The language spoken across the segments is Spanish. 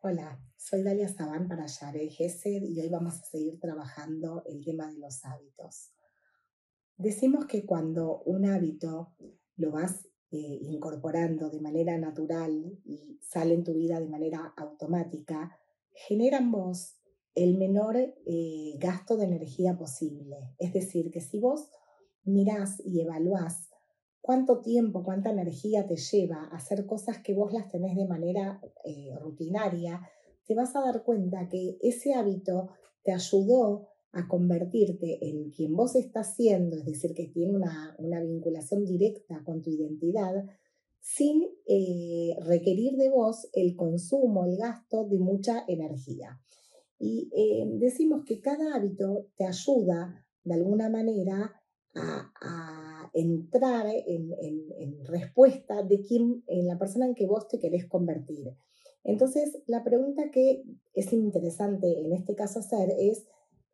Hola, soy Dalia Sabán para Yare Gesed y hoy vamos a seguir trabajando el tema de los hábitos. Decimos que cuando un hábito lo vas eh, incorporando de manera natural y sale en tu vida de manera automática, generan vos el menor eh, gasto de energía posible. Es decir, que si vos mirás y evaluás cuánto tiempo, cuánta energía te lleva hacer cosas que vos las tenés de manera eh, rutinaria, te vas a dar cuenta que ese hábito te ayudó a convertirte en quien vos estás siendo, es decir, que tiene una, vinculación directa con tu identidad, sin eh, requerir de vos el consumo, el gasto de mucha energía. Y eh, decimos que cada hábito te ayuda de alguna manera a, entrar en, respuesta de quién, en la persona en que vos te querés convertir. Entonces, la pregunta que es interesante en este caso hacer es,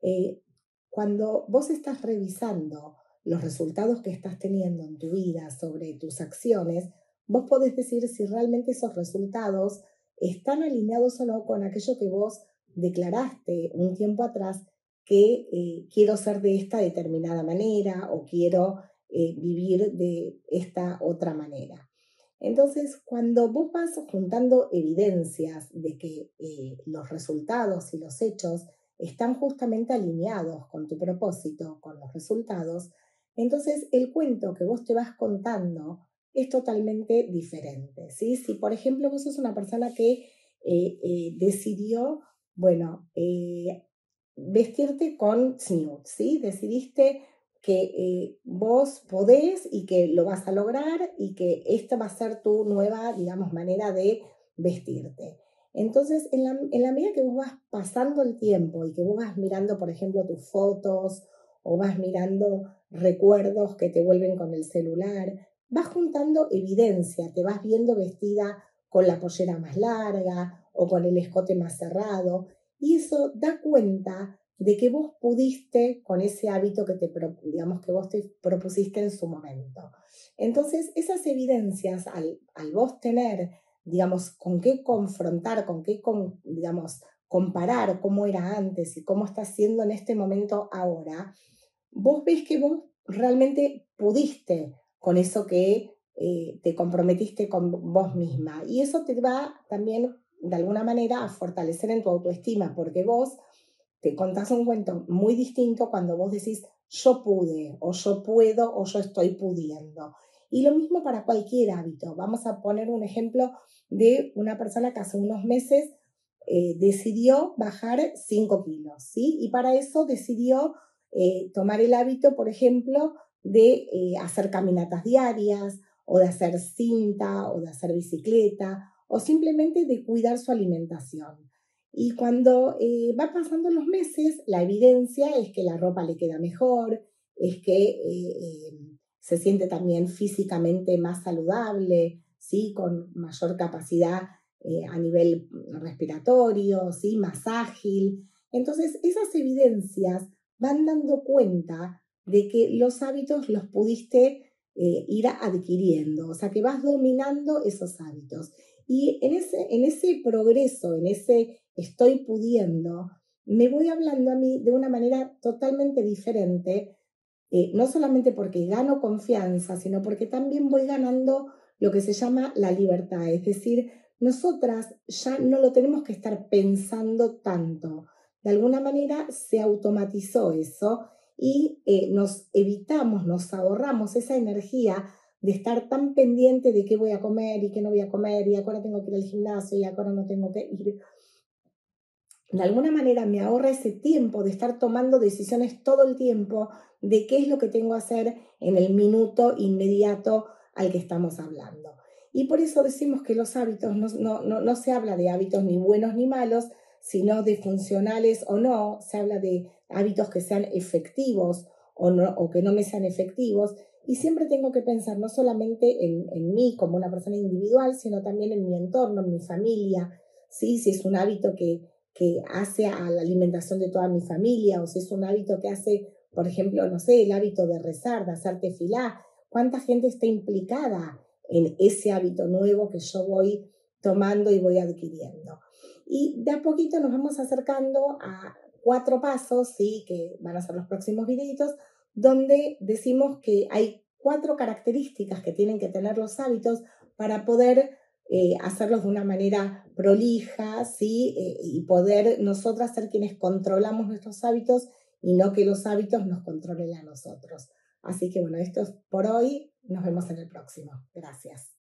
eh, cuando vos estás revisando los resultados que estás teniendo en tu vida sobre tus acciones, vos podés decir si realmente esos resultados están alineados o no con aquello que vos declaraste un tiempo atrás que eh, quiero ser de esta determinada manera o quiero eh, vivir de esta otra manera. Entonces, cuando vos vas juntando evidencias de que eh, los resultados y los hechos están justamente alineados con tu propósito, con los resultados, entonces el cuento que vos te vas contando es totalmente diferente. ¿sí? Si, por ejemplo, vos sos una persona que decidió bueno, eh, vestirte con snoot, ¿sí? Decidiste que eh, vos podés y que lo vas a lograr y que esta va a ser tu nueva, digamos, manera de vestirte. Entonces, en la, en la medida que vos vas pasando el tiempo y que vos vas mirando, por ejemplo, tus fotos o vas mirando recuerdos que te vuelven con el celular, vas juntando evidencia, te vas viendo vestida con la pollera más larga o con el escote más cerrado. Y eso da cuenta de que vos pudiste con ese hábito que te, digamos, que vos te propusiste en su momento. Entonces, esas evidencias, al, al vos tener, digamos, con qué confrontar, con qué, digamos, comparar cómo era antes y cómo está siendo en este momento ahora, vos ves que vos realmente pudiste con eso que eh, te comprometiste con vos misma. Y eso te va también de alguna manera a fortalecer en tu autoestima, porque vos te contás un cuento muy distinto cuando vos decís yo pude, o yo puedo, o yo estoy pudiendo. Y lo mismo para cualquier hábito. Vamos a poner un ejemplo de una persona que hace unos meses eh, decidió bajar 5 kilos, ¿sí? Y para eso decidió eh, tomar el hábito, por ejemplo, de eh, hacer caminatas diarias, o de hacer cinta, o de hacer bicicleta, o simplemente de cuidar su alimentación. Y cuando eh, va pasando los meses, la evidencia es que la ropa le queda mejor, es que eh, eh, se siente también físicamente más saludable, ¿sí? con mayor capacidad a nivel respiratorio, ¿sí? más ágil. Entonces, esas evidencias van dando cuenta de que los hábitos los pudiste ir adquiriendo, o sea que vas dominando esos hábitos. Y en ese, en ese progreso, en ese estoy pudiendo, me voy hablando a mí de una manera totalmente diferente, eh, no solamente porque gano confianza, sino porque también voy ganando lo que se llama la libertad. Es decir, nosotras ya no lo tenemos que estar pensando tanto. De alguna manera se automatizó eso y eh, nos evitamos, nos ahorramos esa energía de estar tan pendiente de qué voy a comer y qué no voy a comer y ahora tengo que ir al gimnasio y ahora no tengo que ir. De alguna manera me ahorra ese tiempo de estar tomando decisiones todo el tiempo de qué es lo que tengo que hacer en el minuto inmediato al que estamos hablando. Y por eso decimos que los hábitos no, no, no, no se habla de hábitos ni buenos ni malos, sino de funcionales o no, se habla de hábitos que sean efectivos o, no, o que no me sean efectivos y siempre tengo que pensar no solamente en, en, mí como una persona individual, sino también en mi entorno, en mi familia, ¿sí? si es un hábito que, que hace a la alimentación de toda mi familia o si es un hábito que hace, por ejemplo, no sé, el hábito de rezar, de hacerte filá, cuánta gente está implicada en ese hábito nuevo que yo voy tomando y voy adquiriendo. Y de a poquito nos vamos acercando a cuatro pasos, ¿sí? que van a ser los próximos videitos, donde decimos que hay cuatro características que tienen que tener los hábitos para poder eh, hacerlos de una manera prolija, ¿sí? Eh, y poder nosotras ser quienes controlamos nuestros hábitos y no que los hábitos nos controlen a nosotros. Así que bueno, esto es por hoy. Nos vemos en el próximo. Gracias.